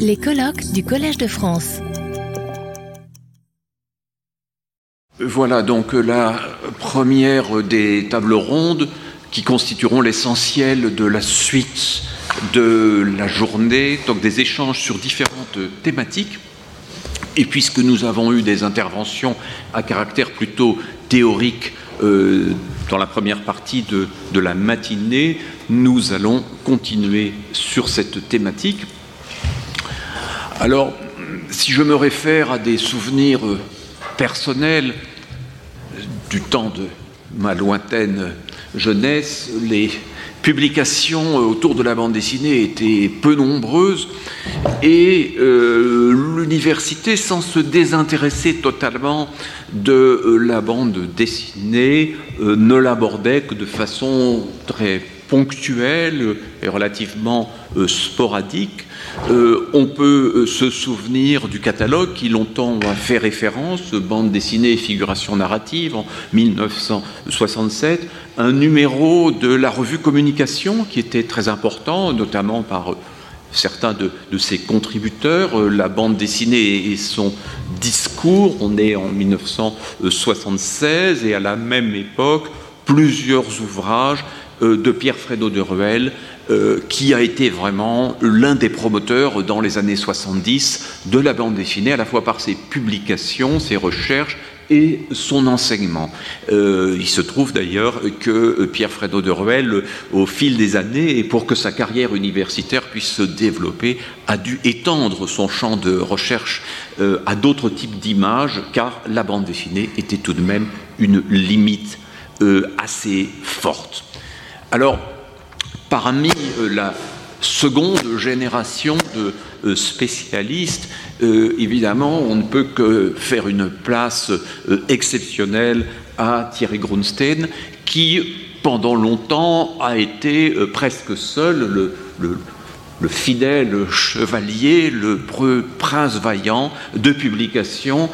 Les colloques du Collège de France. Voilà donc la première des tables rondes qui constitueront l'essentiel de la suite de la journée, donc des échanges sur différentes thématiques. Et puisque nous avons eu des interventions à caractère plutôt théorique euh, dans la première partie de, de la matinée, nous allons continuer sur cette thématique. Alors, si je me réfère à des souvenirs personnels du temps de ma lointaine jeunesse, les publications autour de la bande dessinée étaient peu nombreuses et euh, l'université, sans se désintéresser totalement de euh, la bande dessinée, euh, ne l'abordait que de façon très ponctuelle et relativement euh, sporadique. Euh, on peut euh, se souvenir du catalogue qui longtemps a fait référence, bande dessinée et figuration narrative en 1967, un numéro de la revue Communication qui était très important, notamment par certains de, de, ses contributeurs, la bande dessinée et son discours, on est en 1976 et à la même époque, plusieurs ouvrages de Pierre Fredo de Ruel, euh, qui a été vraiment l'un des promoteurs dans les années 70 de la bande dessinée, à la fois par ses publications, ses recherches et son enseignement. Euh, il se trouve d'ailleurs que Pierre Fredo de Ruel, au fil des années, et pour que sa carrière universitaire puisse se développer, a dû étendre son champ de recherche euh, à d'autres types d'images, car la bande dessinée était tout de même une limite euh, assez forte. Alors, parmi euh, la seconde génération de euh, spécialistes, euh, évidemment, on ne peut que faire une place exceptionnelle à Thierry Grunstein, qui, pendant longtemps, a été presque seul le, le, le, fidèle chevalier, le prince vaillant de publications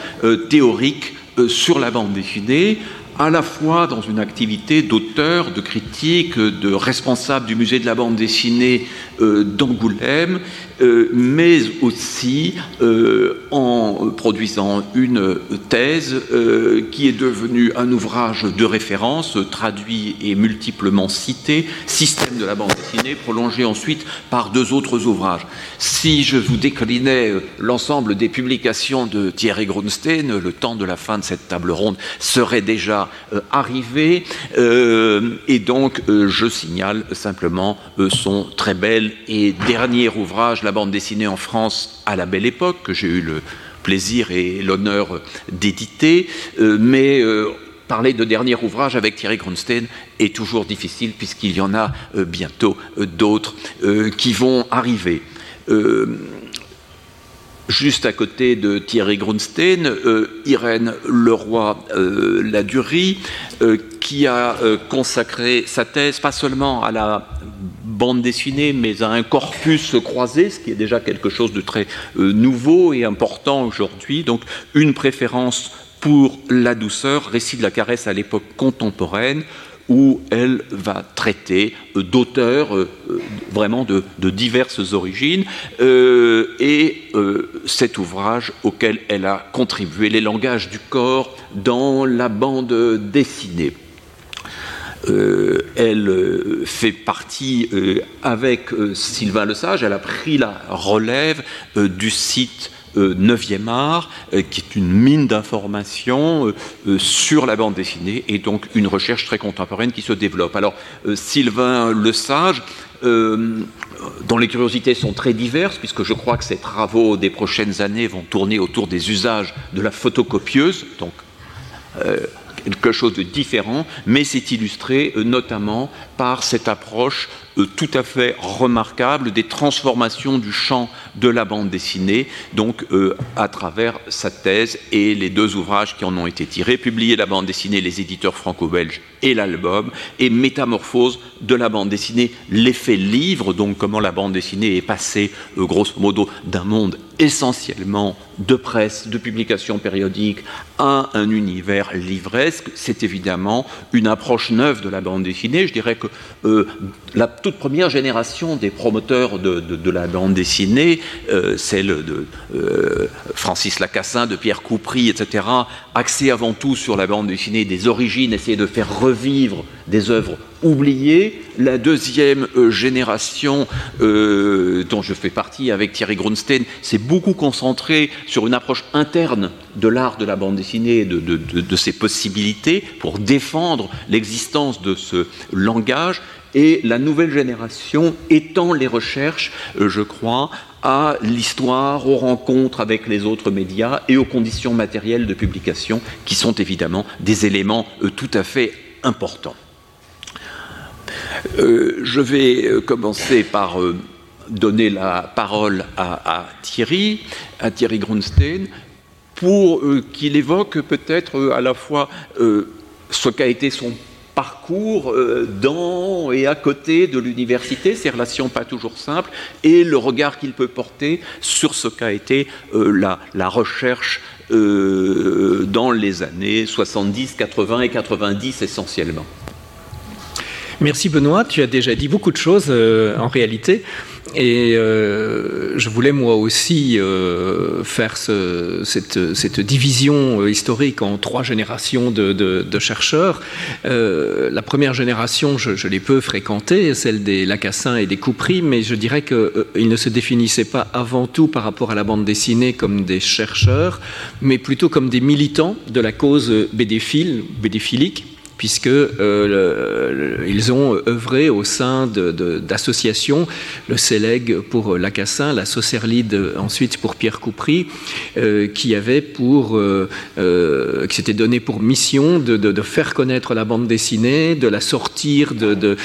théoriques sur la bande dessinée, à la fois dans une activité d'auteur, de critique, de responsable du musée de la bande dessinée d'Angoulême, euh, mais aussi euh, en produisant une thèse euh, qui est devenue un ouvrage de référence, traduit et multiplement cité, Système de la bande dessinée, prolongé ensuite par deux autres ouvrages. Si je vous déclinais euh, l'ensemble des publications de Thierry Grunstein, le temps de la fin de cette table ronde serait déjà euh, arrivé, euh, et donc je signale simplement son très bel et dernier ouvrage, La bande dessinée en France à la belle époque, que j'ai eu le plaisir et l'honneur d'éditer, euh, mais euh, parler de dernier ouvrage avec Thierry Grunstein est toujours difficile puisqu'il y en a euh, bientôt d'autres qui vont arriver. Juste à côté de Thierry Grunstein, Irène Leroy-Ladurie, euh, euh, qui a consacré sa thèse pas seulement à la bande dessinée, mais à un corpus croisé, ce qui est déjà quelque chose de très nouveau et important aujourd'hui. Donc une préférence pour la douceur, récit de la caresse à l'époque contemporaine, où elle va traiter euh, d'auteurs euh, vraiment de, de, diverses origines euh, et euh, cet ouvrage auquel elle a contribué, Les langages du corps dans la bande dessinée. Euh, elle fait partie euh, avec Sylvain Lesage, elle a pris la relève du site 9e art, euh, qui est une mine d'informations euh, euh, sur la bande dessinée et donc une recherche très contemporaine qui se développe. Alors, Sylvain Lesage, dont les curiosités sont très diverses, puisque je crois que ses travaux des prochaines années vont tourner autour des usages de la photocopieuse, donc euh, quelque chose de différent, mais c'est illustré euh, notamment par cette approche euh, tout à fait remarquable des transformations du champ de la bande dessinée, donc euh, à travers sa thèse et les deux ouvrages qui en ont été tirés, publiés la bande dessinée, les éditeurs franco-belges et l'album, et Métamorphose de la bande dessinée, l'effet livre, donc comment la bande dessinée est passée, euh, grosso modo, d'un monde essentiellement de presse, de publications périodiques, à un univers livresque. C'est évidemment une approche neuve de la bande dessinée. Je dirais que euh, la toute première génération des promoteurs de, la bande dessinée, euh, celle de euh, Francis Lacassin, de Pierre Coupry, etc., axée avant tout sur la bande dessinée des origines, essayer de faire revivre des œuvres oubliées. La deuxième génération dont je fais partie avec Thierry Grunstein s'est beaucoup concentrée sur une approche interne de l'art de la bande dessinée, de, de ses possibilités pour défendre l'existence de ce langage et la nouvelle génération étend les recherches, euh, je crois, à l'histoire, aux rencontres avec les autres médias et aux conditions matérielles de publication, qui sont évidemment des éléments euh, tout à fait importants. Euh, je vais commencer par donner la parole à, Thierry, à Thierry Grunstein, pour qu'il évoque peut-être à la fois ce qu'a été son parcours euh, dans et à côté de l'université, ces relations pas toujours simples, et le regard qu'il peut porter sur ce qu'a été euh, la, recherche euh, dans les années 70, 80 et 90 essentiellement. Merci Benoît, tu as déjà dit beaucoup de choses en réalité. Et je voulais moi aussi euh, faire cette, division euh, historique en trois générations de, chercheurs. la première génération, je, l'ai peu fréquentée, celle des Lacassins et des Coupry, mais je dirais qu'ils ne se définissaient pas avant tout par rapport à la bande dessinée comme des chercheurs, mais plutôt comme des militants de la cause bédéphile, bédéphilique puisqu'ils euh, ont œuvré au sein d'associations, le CELEG pour Lacassin, la Saucerlide ensuite pour Pierre Coupry, euh, qui avait pour, euh, s'était donné pour mission de, faire connaître la bande dessinée, de la sortir de,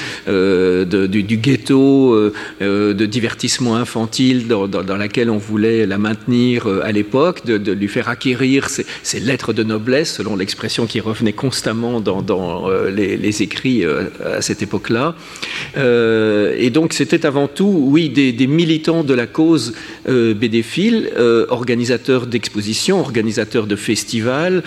du, ghetto de divertissement infantile dans, laquelle on voulait la maintenir à l'époque, de, lui faire acquérir ses, lettres de noblesse, selon l'expression qui revenait constamment dans euh, les, écrits euh, à cette époque-là. Euh, et donc c'était avant tout, oui, des, militants de la cause bédéphile, organisateurs d'expositions, organisateurs de festivals,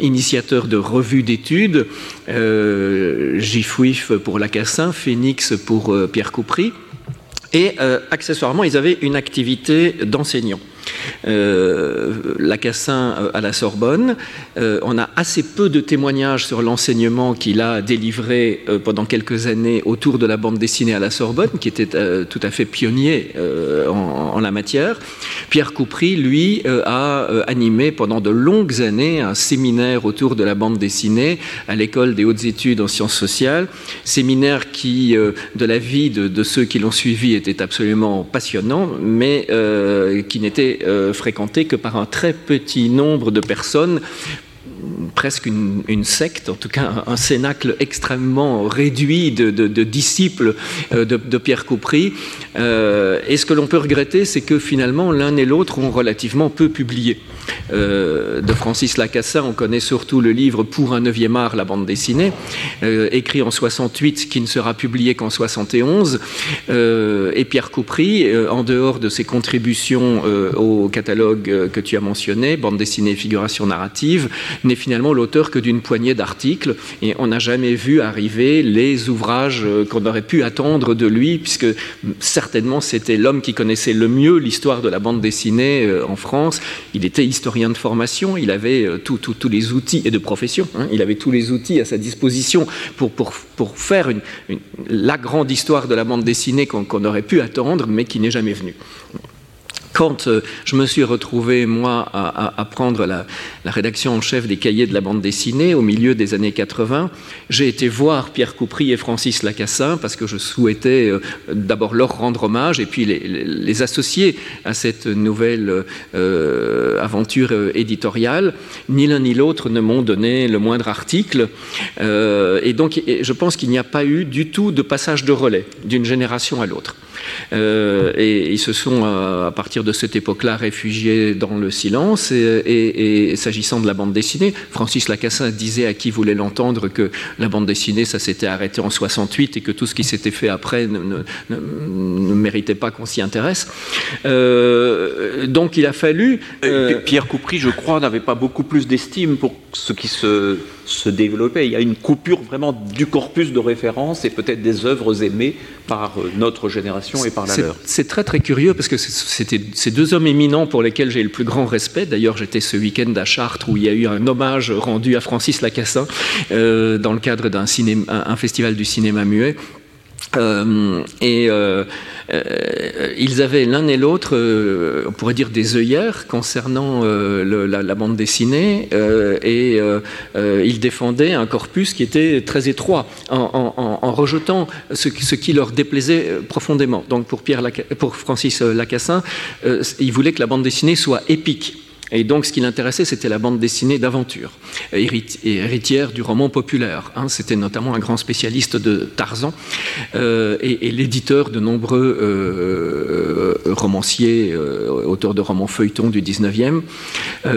initiateurs de revues d'études, Gifouif pour Lacassin, Phoenix pour Pierre Coupry. Et accessoirement, ils avaient une activité d'enseignant. Euh, Lacassin euh, à la Sorbonne. Euh, on a assez peu de témoignages sur l'enseignement qu'il a délivré pendant quelques années autour de la bande dessinée à la Sorbonne, qui était tout à fait pionnier en, la matière. Pierre Coupry, lui, a animé pendant de longues années un séminaire autour de la bande dessinée à l'école des hautes études en sciences sociales, séminaire qui, de la vie de, de ceux qui l'ont suivi, était absolument passionnant, mais qui n'était euh, fréquenté que par un très petit nombre de personnes presque une, secte, en tout cas un, cénacle extrêmement réduit de, disciples euh, de, Pierre Coupry. Euh, et ce que l'on peut regretter, c'est que finalement l'un et l'autre ont relativement peu publié. Euh, de Francis Lacassin, on connaît surtout le livre Pour un neuvième art, la bande dessinée, écrit en 68, qui ne sera publié qu'en 71. et Pierre Coupry, en dehors de ses contributions au catalogue que tu as mentionné, bande dessinée et figuration narrative, n'est finalement l'auteur que d'une poignée d'articles et on n'a jamais vu arriver les ouvrages euh, qu'on aurait pu attendre de lui, puisque certainement c'était l'homme qui connaissait le mieux l'histoire de la bande dessinée euh, en France. Il était historien de formation, il avait euh, tous les outils et de profession, hein. il avait tous les outils à sa disposition pour, pour, pour faire la grande histoire de la bande dessinée qu'on aurait pu attendre, mais qui n'est jamais venue quand euh, je me suis retrouvé, moi, à, prendre la, rédaction en chef des cahiers de la bande dessinée au milieu des années 80, j'ai été voir Pierre Coupry et Francis Lacassin parce que je souhaitais euh, d'abord leur rendre hommage et puis les, associer à cette nouvelle euh, aventure éditoriale. Ni l'un ni l'autre ne m'ont donné le moindre article. et donc, je pense qu'il n'y a pas eu du tout de passage de relais d'une génération à l'autre. Et ils se sont, à partir de cette époque-là, réfugiés dans le silence. Et, s'agissant de la bande dessinée, Francis Lacassin disait à qui voulait l'entendre que la bande dessinée, ça s'était arrêté en 68 et que tout ce qui s'était fait après ne, méritait pas qu'on s'y intéresse. Euh, donc il a fallu... Pierre Coupry, je crois, n'avait pas beaucoup plus d'estime pour ce qui se se développer. Il y a une coupure vraiment du corpus de référence et peut-être des œuvres aimées par euh, notre génération et par la leur. C'est très très curieux parce que c'était ces deux hommes éminents pour lesquels j'ai le plus grand respect. D'ailleurs, j'étais ce week-end à Chartres où il y a eu un hommage rendu à Francis Lacassin euh, dans le cadre d'un un festival du cinéma muet. Euh, et euh, euh, ils avaient l'un et l'autre, on pourrait dire, des œillères concernant la, bande dessinée, et ils défendaient un corpus qui était très étroit, en, rejetant ce, qui leur déplaisait profondément. Donc pour, Pierre pour Francis Lacassin, il voulait que la bande dessinée soit épique. Et donc, ce qui l'intéressait, c'était la bande dessinée d'aventure, héritière du roman populaire. Hein. C'était notamment un grand spécialiste de Tarzan euh, et, l'éditeur de nombreux euh, romanciers, euh, auteurs de romans feuilletons du 19e.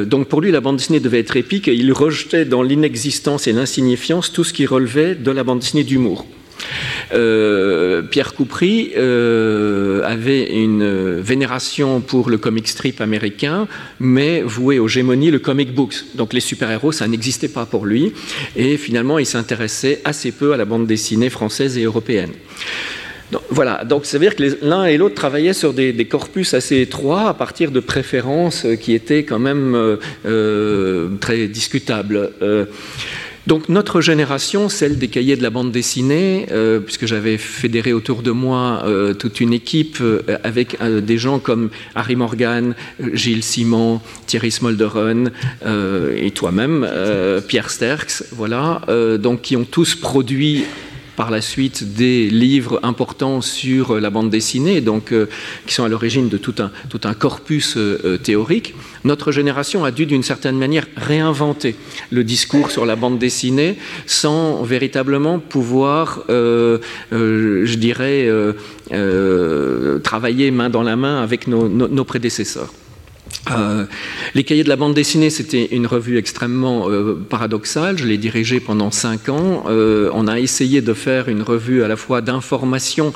donc, pour lui, la bande dessinée devait être épique et il rejetait dans l'inexistence et l'insignifiance tout ce qui relevait de la bande dessinée d'humour. Euh, Pierre Coupry euh, avait une vénération pour le comic strip américain, mais voué aux gémonies le comic books. Donc les super-héros, ça n'existait pas pour lui. Et finalement, il s'intéressait assez peu à la bande dessinée française et européenne. voilà, donc ça veut dire que l'un et l'autre travaillaient sur des, corpus assez étroits à partir de préférences qui étaient quand même euh, très discutables. Donc notre génération, celle des cahiers de la bande dessinée, euh, puisque j'avais fédéré autour de moi euh, toute une équipe euh, avec des gens comme Harry Morgan, Gilles Simon, Thierry Smolderen et toi-même, Pierre Sterks, voilà, donc qui ont tous produit par la suite des livres importants sur la bande dessinée, donc euh, qui sont à l'origine de tout un, corpus euh, euh, théorique. Notre génération a dû d'une certaine manière réinventer le discours sur la bande dessinée sans véritablement pouvoir, je dirais, travailler main dans la main avec nos prédécesseurs. Euh, les cahiers de la bande dessinée, c'était une revue extrêmement euh, paradoxale. Je l'ai dirigée pendant cinq ans. Euh, on a essayé de faire une revue à la fois d'information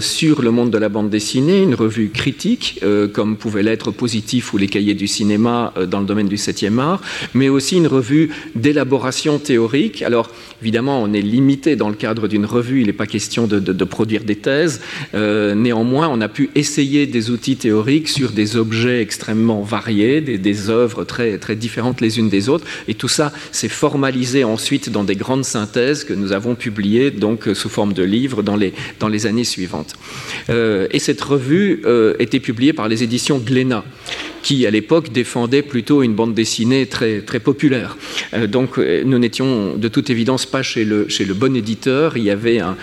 sur le monde de la bande dessinée, une revue critique, comme pouvait l'être Positif ou les cahiers du cinéma dans le domaine du 7e art, mais aussi une revue d'élaboration théorique. Alors, évidemment, on est limité dans le cadre d'une revue. Il n'est pas question de, de, produire des thèses. néanmoins, on a pu essayer des outils théoriques sur des objets extrêmement variées, des, œuvres très, très différentes les unes des autres. Et tout ça s'est formalisé ensuite dans des grandes synthèses que nous avons publiées donc sous forme de livres dans les, dans les années suivantes. Euh, et cette revue euh, était publiée par les éditions Glénat qui à l'époque défendait plutôt une bande dessinée très, très populaire. Euh, donc euh, nous n'étions de toute évidence pas chez le, chez le bon éditeur, il y avait un,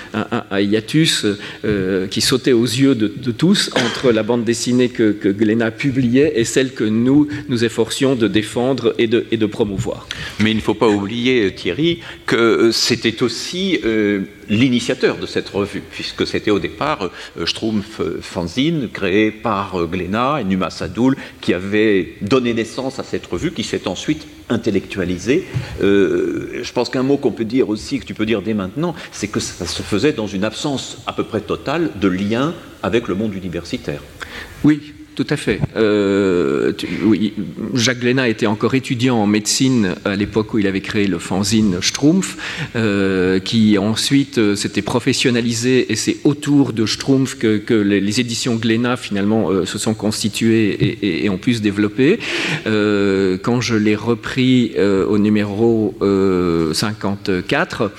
hiatus euh, qui sautait aux yeux de, tous entre la bande dessinée que, que Glénat publiait et celle que nous nous efforcions de défendre et de, et de promouvoir. Mais il ne faut pas oublier, Thierry, que c'était aussi l'initiateur de cette revue, puisque c'était au départ euh, Schtroumpf euh, Fanzine, créé par euh, Glénat et Numa Sadoul, qui avait donné naissance à cette revue, qui s'est ensuite intellectualisée. je pense qu'un mot qu'on peut dire aussi, que tu peux dire dès maintenant, c'est que ça se faisait dans une absence à peu près totale de lien avec le monde universitaire. Oui, tout à fait. Euh, Jacques Glénat était encore étudiant en médecine à l'époque où il avait créé le fanzine Schtroumpf, euh, qui ensuite euh, s'était professionnalisé et c'est autour de Schtroumpf que, les, éditions Glénat finalement se sont constituées et, ont pu se développer. quand je l'ai repris au numéro 54,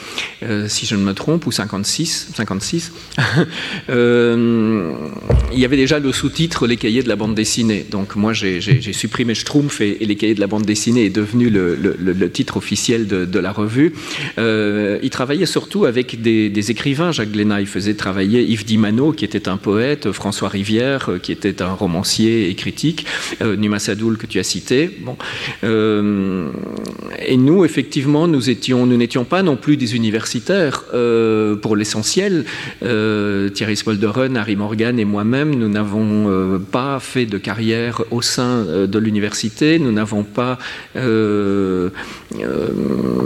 si je ne me trompe, ou 56, 56 il y avait déjà le sous-titre Les cahiers de la bande dessinée. Donc moi, j'ai supprimé Schtroumpf et, les cahiers de la bande dessinée est devenu le, titre officiel de, la revue. Euh, il travaillait surtout avec des, écrivains. Jacques Glénat, il faisait travailler Yves Dimano, qui était un poète, François Rivière, qui était un romancier et critique, euh, Numa Sadoul, que tu as cité. Bon. Euh, et nous, effectivement, nous étions, nous n'étions pas non plus des universitaires euh, pour l'essentiel. Thierry Smolderen, Harry Morgan et moi-même, nous n'avons pas fait de carrière au sein euh, de l'université, nous n'avons pas euh, euh,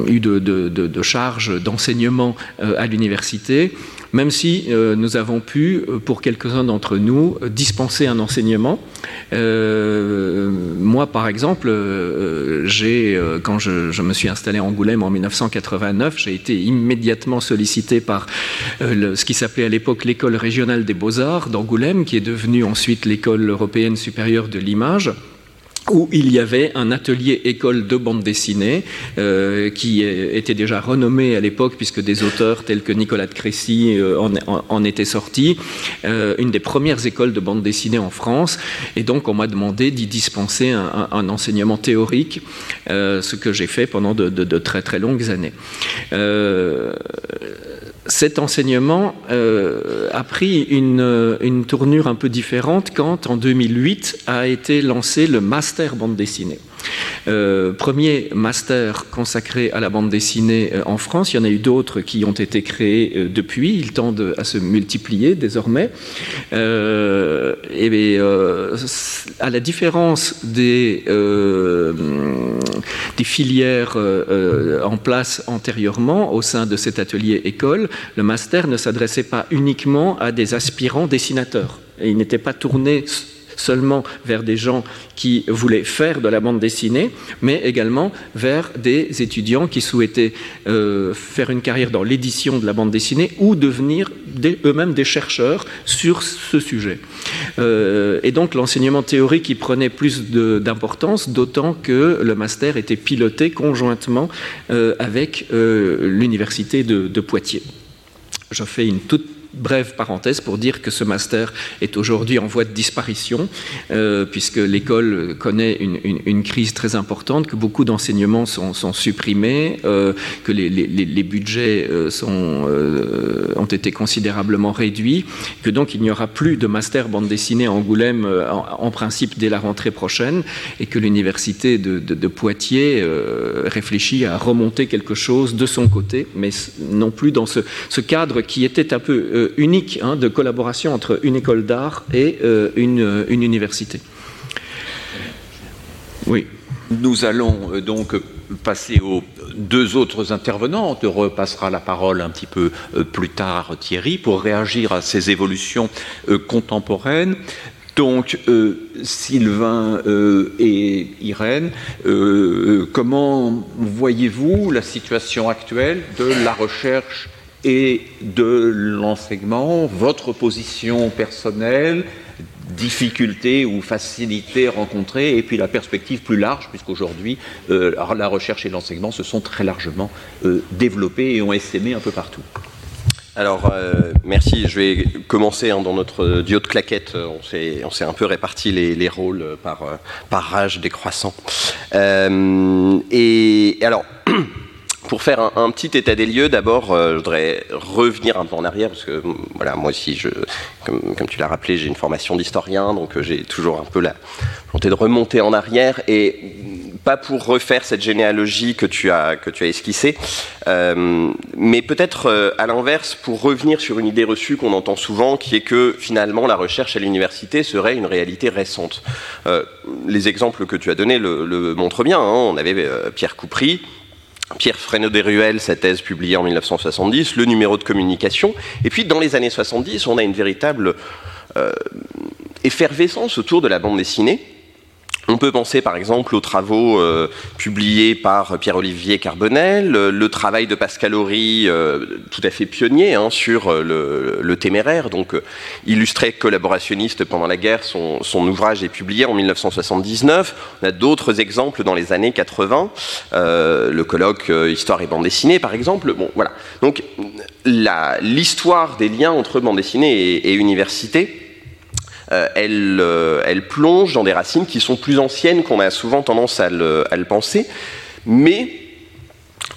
eu de, charge d'enseignement à l'université. Même si nous avons pu, pour quelques-uns d'entre nous, dispenser un enseignement. moi, par exemple, j'ai, quand je, je, me suis installé à Angoulême en 1989, j'ai été immédiatement sollicité par ce qui s'appelait à l'époque l'école régionale des beaux-arts d'Angoulême, qui est devenue ensuite l'école européenne supérieure de l'image où il y avait un atelier école de bande dessinée euh, qui était déjà renommé à l'époque puisque des auteurs tels que Nicolas de Crécy euh, en, étaient sortis, euh, une des premières écoles de bande dessinée en France. Et donc on m'a demandé d'y dispenser un, enseignement théorique, ce que j'ai fait pendant de, de, très très longues années cet enseignement euh, a pris une, une, tournure un peu différente quand, en 2008, a été lancé le master bande dessinée. Euh, premier master consacré à la bande dessinée euh, en France. Il y en a eu d'autres qui ont été créés euh, depuis. Ils tendent à se multiplier désormais. et à la différence des, des filières en place antérieurement au sein de cet atelier école, le master ne s'adressait pas uniquement à des aspirants dessinateurs. Et il n'était pas tourné seulement vers des gens qui voulaient faire de la bande dessinée, mais également vers des étudiants qui souhaitaient euh, faire une carrière dans l'édition de la bande dessinée ou devenir eux-mêmes des chercheurs sur ce sujet. Euh, et donc l'enseignement théorique y prenait plus d'importance, d'autant que le master était piloté conjointement euh, avec l'université de, de Poitiers. Je fais une toute brève parenthèse pour dire que ce master est aujourd'hui en voie de disparition, euh, puisque l'école connaît une, crise très importante, que beaucoup d'enseignements sont, supprimés, euh, que les, budgets euh, ont été considérablement réduits, que donc il n'y aura plus de master bande dessinée à Angoulême en, principe dès la rentrée prochaine, et que l'université de, Poitiers réfléchit à remonter quelque chose de son côté, mais non plus dans ce cadre qui était un peu euh, unique hein, de collaboration entre une école d'art et euh, une, une, université. Oui. Nous allons euh, donc passer aux deux autres intervenants. On repassera la parole un petit peu plus tard, Thierry, pour réagir à ces évolutions contemporaines. Donc, Sylvain et Irène, comment voyez-vous la situation actuelle de la recherche et de l'enseignement, votre position personnelle, difficultés ou facilités rencontrées, et puis la perspective plus large, puisqu'aujourd'hui, euh, la recherche et l'enseignement se sont très largement euh, développés et ont essaimé un peu partout. Alors, euh, merci. Je vais commencer hein, dans notre duo de claquettes. On s'est un peu réparti les, rôles par, par rage décroissant. et alors, pour faire un, petit état des lieux, d'abord, euh, je voudrais revenir un peu en arrière, parce que voilà, moi aussi, je, comme, tu l'as rappelé, j'ai une formation d'historien, donc euh, j'ai toujours un peu la volonté de remonter en arrière, et pas pour refaire cette généalogie que tu as, que tu as esquissée, euh, mais peut-être à l'inverse, pour revenir sur une idée reçue qu'on entend souvent, qui est que finalement la recherche à l'université serait une réalité récente. les exemples que tu as donnés le, montrent bien. Hein. On avait Pierre Coupry, Pierre Fresneau des Ruelles, sa thèse publiée en 1970, le numéro de communication. Et puis dans les années 70, on a une véritable euh, effervescence autour de la bande dessinée. On peut penser par exemple aux travaux euh, publiés par Pierre-Olivier Carbonel, le, travail de Pascal Horry, euh, tout à fait pionnier hein, sur euh, le, téméraire, donc illustré collaborationniste pendant la guerre. Son, ouvrage est publié en 1979. On a d'autres exemples dans les années 80, le colloque Histoire et bande dessinée par exemple. Bon, voilà. Donc l'histoire des liens entre bande dessinée et, et université euh, euh, elle, plonge dans des racines qui sont plus anciennes qu'on a souvent tendance à le, penser, mais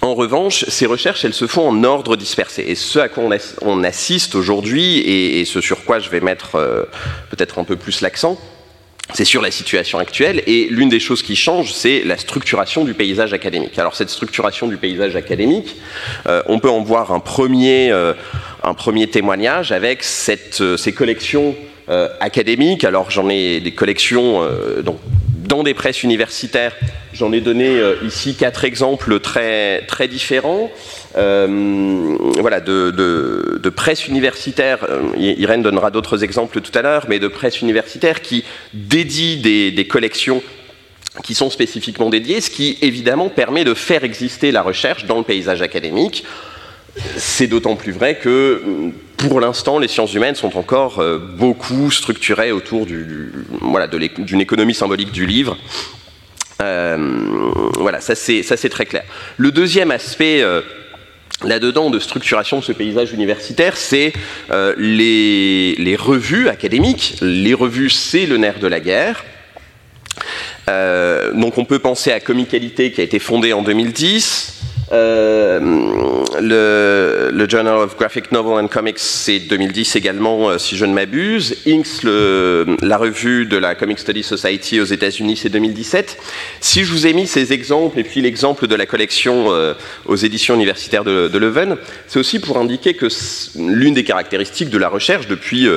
en revanche, ces recherches, elles se font en ordre dispersé. Et ce à quoi on, assiste aujourd'hui, et, ce sur quoi je vais mettre euh, peut-être un peu plus l'accent, c'est sur la situation actuelle. Et l'une des choses qui change, c'est la structuration du paysage académique. Alors cette structuration du paysage académique, on peut en voir un premier, un premier témoignage avec ces collections euh. Alors j'en ai des collections euh, dans des presses universitaires J'en ai donné ici quatre exemples très, très différents. voilà, de, presse universitaire, Irène donnera d'autres exemples tout à l'heure, mais de presse universitaire qui dédie des collections qui sont spécifiquement dédiées, ce qui évidemment permet de faire exister la recherche dans le paysage académique. C'est d'autant plus vrai que pour l'instant, les sciences humaines sont encore euh, beaucoup structurées autour d'une économie symbolique du livre. Euh, voilà, ça c'est très clair. Le deuxième aspect euh, là-dedans de structuration de ce paysage universitaire, c'est les, revues académiques. Les revues, c'est le nerf de la guerre. Donc on peut penser à Comicalité qui a été fondé en 2010. Euh, le, Journal of Graphic Novel and Comics, c'est 2010 également, euh, si je ne m'abuse. Inks, la revue de la Comic Study Society aux États-Unis, c'est 2017. Si je vous ai mis ces exemples et puis l'exemple de la collection aux éditions universitaires de, Leuven, c'est aussi pour indiquer que l'une des caractéristiques de la recherche depuis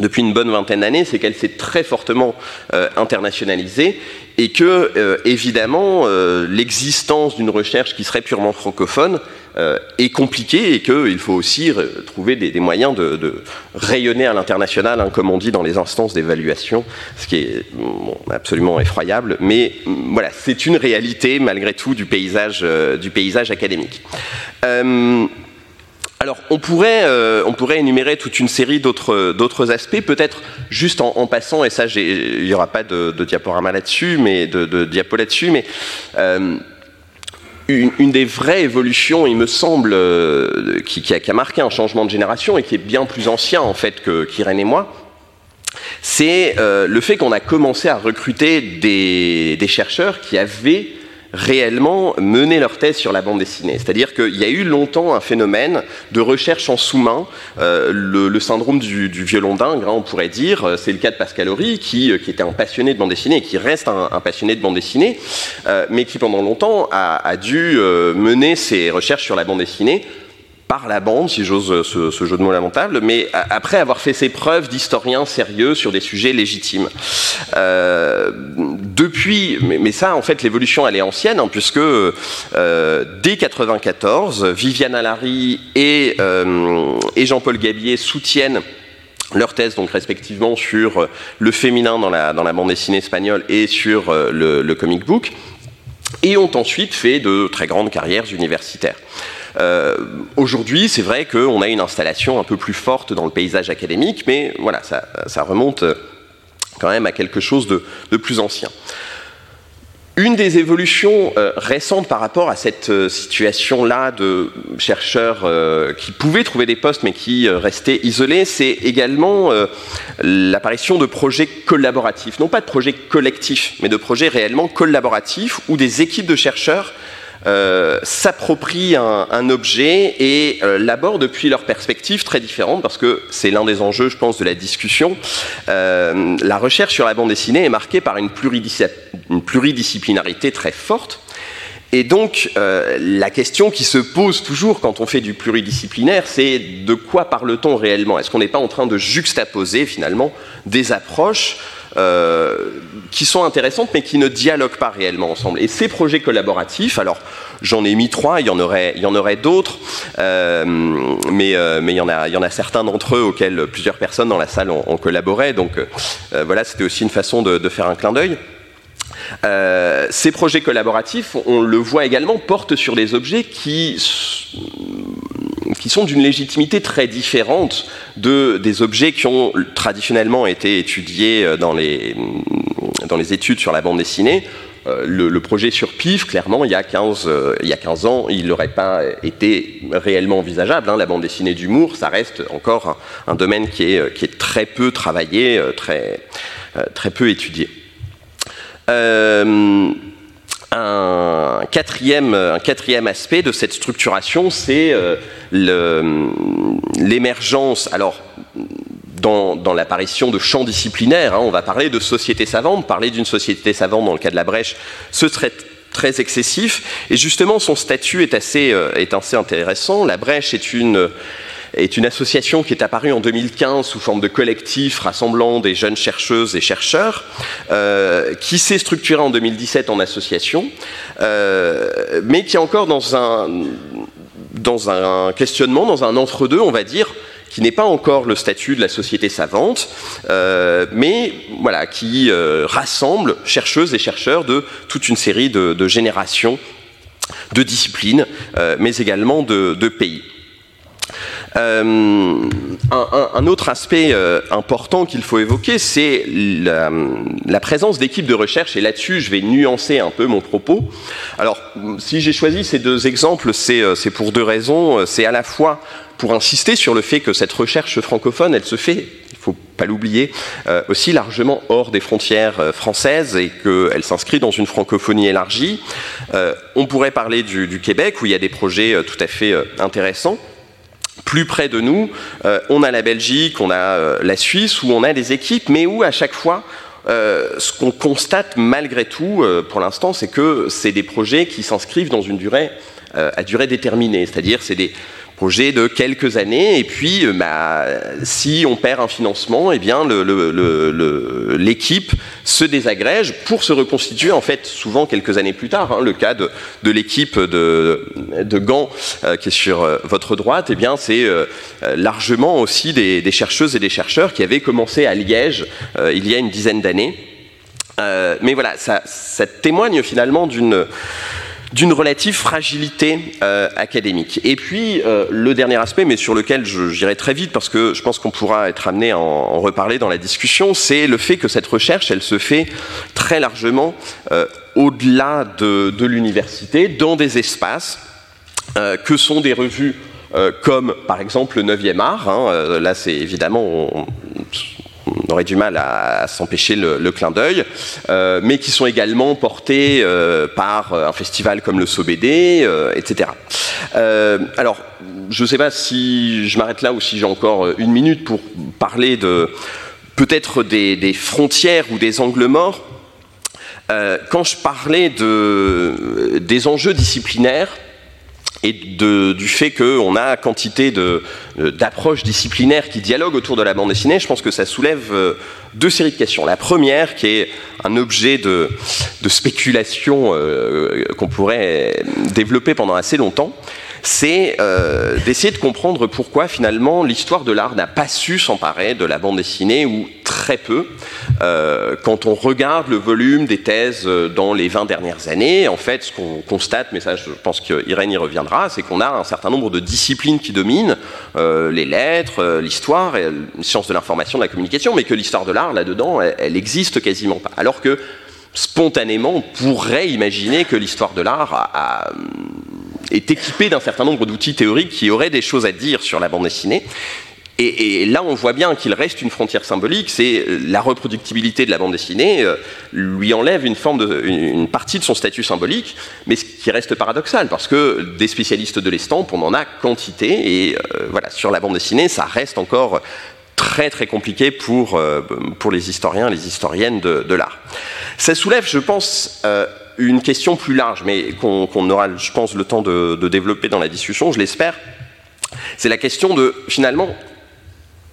depuis une bonne vingtaine d'années, c'est qu'elle s'est très fortement euh, internationalisée et que, euh, évidemment, euh, l'existence d'une recherche qui serait purement francophone est compliquée et qu'il faut aussi trouver des, moyens de, rayonner à l'international, hein, comme on dit dans les instances d'évaluation, ce qui est absolument effroyable. Mais voilà, c'est une réalité malgré tout du paysage, du paysage académique. Alors, on pourrait, euh, on pourrait énumérer toute une série d'autres aspects, peut-être juste en, passant, et ça, il n'y aura pas de, diaporama là-dessus, mais de, diapo là-dessus, mais euh, une, des vraies évolutions, il me semble, euh, qui, a, marqué un changement de génération et qui est bien plus ancien en fait qu'Irène et moi, c'est le fait qu'on a commencé à recruter des chercheurs qui avaient réellement mener leur thèse sur la bande dessinée. C'est-à-dire qu'il y a eu longtemps un phénomène de recherche en sous-main, euh, le, syndrome du, violon dingue, hein, on pourrait dire. Euh, c'est le cas de Pascal Horry, qui, euh, qui, était un passionné de bande dessinée et qui reste un, passionné de bande dessinée, mais qui pendant longtemps a dû mener ses recherches sur la bande dessinée par la bande, si j'ose ce, jeu de mots lamentable, mais après avoir fait ses preuves d'historien sérieux sur des sujets légitimes. Euh, depuis, mais, ça, en fait, l'évolution, elle est ancienne, hein, puisque euh, dès 94, Viviane Alary et, euh, et Jean-Paul Gabier soutiennent leur thèse, donc respectivement sur le féminin dans la, bande dessinée espagnole et sur le comic book, et ont ensuite fait de très grandes carrières universitaires. Euh, aujourd'hui, c'est vrai qu'on a une installation un peu plus forte dans le paysage académique, mais voilà, ça, remonte euh, quand même à quelque chose de, plus ancien. Une des évolutions euh, récentes par rapport à cette situation-là de chercheurs qui pouvaient trouver des postes mais qui restaient isolés, c'est également l'apparition de projets collaboratifs. Non pas de projets collectifs, mais de projets réellement collaboratifs où des équipes de chercheurs euh, s'approprient un, objet et euh, l'abordent depuis leur perspective très différente, parce que c'est l'un des enjeux, je pense, de la discussion. Euh, la recherche sur la bande dessinée est marquée par une, pluridisciplinarité très forte. Et donc, la question qui se pose toujours quand on fait du pluridisciplinaire, c'est de quoi parle-t-on réellement? Est-ce qu'on n'est pas en train de juxtaposer finalement des approches euh, qui sont intéressantes mais qui ne dialoguent pas réellement ensemble. Et ces projets collaboratifs, alors j'en ai mis trois, il y en aurait, aurait d'autres, euh, mais, euh, mais il, y en a, il y en a certains d'entre eux auxquels plusieurs personnes dans la salle ont, collaboré, donc voilà, c'était aussi une façon de faire un clin d'œil. ces projets collaboratifs, on le voit également, portent sur des objets qui qui sont d'une légitimité très différente de, des objets qui ont traditionnellement été étudiés euh, dans les, dans les études sur la bande dessinée. Euh, le, projet sur PIF, clairement, il y a 15, euh, il y a 15 ans, il n'aurait pas été réellement envisageable. Hein. La bande dessinée d'humour, ça reste encore un, domaine qui est, qui est, très peu travaillé, très, très peu étudié. Un quatrième, aspect de cette structuration, c'est euh, l'émergence. Alors, dans, l'apparition de champs disciplinaires, hein, on va parler de société savante. Parler d'une société savante dans le cas de la brèche, ce serait très excessif. Et justement, son statut est assez, euh, est assez intéressant. La brèche est une est une association qui est apparue en 2015 sous forme de collectif rassemblant des jeunes chercheuses et chercheurs, qui s'est structurée en 2017 en association, mais qui est encore dans un, questionnement, dans un entre-deux, on va dire, qui n'est pas encore le statut de la société savante, euh, mais voilà, qui euh, rassemble chercheuses et chercheurs de toute une série de, générations, de disciplines, euh, mais également de, pays. Un, autre aspect important qu'il faut évoquer, c'est la, présence d'équipes de recherche, et là-dessus je vais nuancer un peu mon propos. Alors, si j'ai choisi ces deux exemples, c'est pour deux raisons. C'est à la fois pour insister sur le fait que cette recherche francophone, elle se fait, il ne faut pas l'oublier, euh, aussi largement hors des frontières euh, françaises et qu'elle s'inscrit dans une francophonie élargie. Euh, on pourrait parler du, Québec où il y a des projets tout à fait intéressants. Plus près de nous, on a la Belgique, on a la Suisse où on a des équipes, mais où à chaque fois ce qu'on constate malgré tout, pour l'instant, c'est que c'est des projets qui s'inscrivent dans une durée à durée déterminée, c'est-à-dire c'est des projet de quelques années. Et puis, euh, bah, si on perd un financement, eh bien, l'équipe se désagrège pour se reconstituer, en fait, souvent quelques années plus tard. Hein. le cas de, l'équipe de, de Gand, euh, qui est sur euh, votre droite, eh bien, c'est largement aussi des, chercheuses et des chercheurs qui avaient commencé à Liège il y a une dizaine d'années. mais voilà, ça, ça témoigne finalement d'une d'une relative fragilité euh, académique. Et puis, euh, le dernier aspect, mais sur lequel j'irai très vite parce que je pense qu'on pourra être amené à en, reparler dans la discussion, c'est le fait que cette recherche, elle se fait très largement euh, au-delà de, l'université, dans des espaces que sont des revues comme par exemple le 9e art. Hein, là, c'est évidemment, aurait du mal à, s'empêcher le, clin d'œil, euh, mais qui sont également portés euh, par un festival comme le SOBD, euh, etc. alors, je ne sais pas si je m'arrête là ou si j'ai encore une minute pour parler de peut-être des, frontières ou des angles morts. quand je parlais de, des enjeux disciplinaires, et du fait qu'on a quantité d'approches disciplinaires qui dialoguent autour de la bande dessinée, je pense que ça soulève euh, deux séries de questions. La première, qui est un objet de, spéculation euh, qu'on pourrait développer pendant assez longtemps, c'est euh, d'essayer de comprendre pourquoi finalement l'histoire de l'art n'a pas su s'emparer de la bande dessinée ou très peu. Euh, quand on regarde le volume des thèses euh, dans les 20 dernières années, en fait, ce qu'on constate, mais ça je pense qu'Irène y reviendra, c'est qu'on a un certain nombre de disciplines qui dominent, les lettres, l'histoire, les sciences de l'information, de la communication, mais que l'histoire de l'art, là-dedans, elle, elle existe quasiment pas. Alors que spontanément, on pourrait imaginer que l'histoire de l'art a, est équipé d'un certain nombre d'outils théoriques qui auraient des choses à dire sur la bande dessinée. Et, là, on voit bien qu'il reste une frontière symbolique, c'est la reproductibilité de la bande dessinée euh, lui enlève une, forme une, partie de son statut symbolique, mais ce qui reste paradoxal, parce que des spécialistes de l'estampe, on en a quantité, et euh, voilà, sur la bande dessinée, ça reste encore très très compliqué pour, euh, pour les historiens, les historiennes de, l'art. Ça soulève, je pense, une question plus large, mais qu'on aura, je pense, le temps de, développer dans la discussion, je l'espère. C'est la question de, finalement,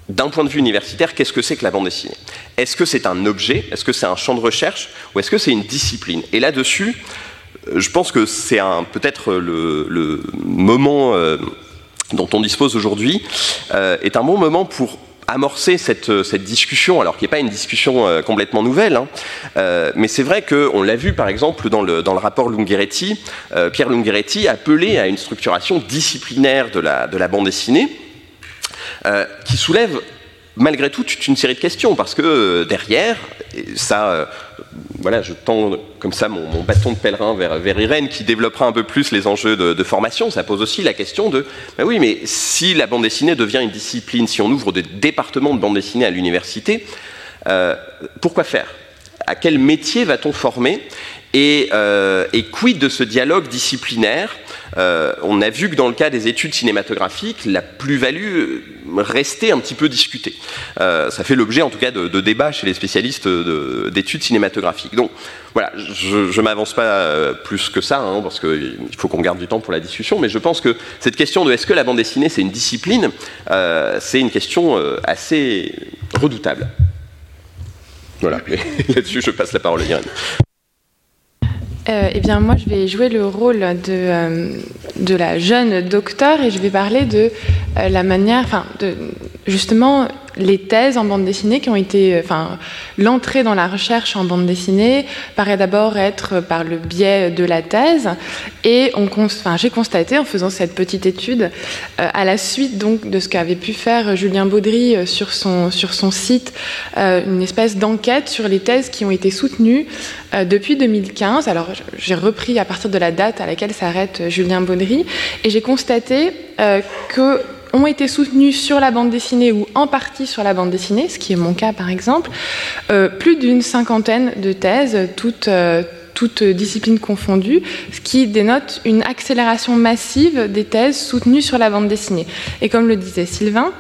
d'un point de vue universitaire, qu'est-ce que c'est que la bande dessinée? Est-ce que c'est un objet? Est-ce que c'est un champ de recherche? Ou est-ce que c'est une discipline? Et là-dessus, je pense que c'est peut-être le, moment euh, dont on dispose aujourd'hui, euh, est un bon moment pour amorcer euh, cette, discussion, alors qui n'est pas une discussion euh, complètement nouvelle, hein. euh, mais c'est vrai qu'on l'a vu par exemple dans le, rapport Lungheretti, Pierre Lungheretti appelé à une structuration disciplinaire de la bande dessinée, qui soulève malgré tout toute une série de questions, parce que derrière, ça voilà, je tends comme ça mon, bâton de pèlerin vers, vers, Irène qui développera un peu plus les enjeux de, formation. Ça pose aussi la question de, ben oui, mais si la bande dessinée devient une discipline, si on ouvre des départements de bande dessinée à l'université, euh, pourquoi faire? À quel métier va-t-on former? Et, et, quid de ce dialogue disciplinaire euh, on a vu que dans le cas des études cinématographiques, la plus-value euh, restait un petit peu discutée. Euh, ça fait l'objet en tout cas de, débats chez les spécialistes d'études cinématographiques. Donc voilà, je ne m'avance pas plus que ça, hein, parce qu'il faut qu'on garde du temps pour la discussion, mais je pense que cette question de est-ce que la bande dessinée c'est une discipline, c'est une question assez redoutable. Voilà, là-dessus je passe la parole à Irène. Euh, eh bien, moi, je vais jouer le rôle de, euh, la jeune docteur et je vais parler de euh, la manière, enfin, de justement les thèses en bande dessinée qui ont été, enfin, l'entrée dans la recherche en bande dessinée paraît d'abord être par le biais de la thèse, et j'ai constaté en faisant cette petite étude, à la suite donc de ce qu'avait pu faire Julien Baudry sur son sur son site, une espèce d'enquête sur les thèses qui ont été soutenues depuis 2015. Alors, j'ai repris à partir de la date à laquelle s'arrête Julien Baudry, et j'ai constaté euh, que ont été soutenus sur la bande dessinée ou en partie sur la bande dessinée, ce qui est mon cas par exemple, euh, plus d'une cinquantaine de thèses, euh, toutes disciplines confondues, ce qui dénote une accélération massive des thèses soutenues sur la bande dessinée. Et comme le disait Sylvain,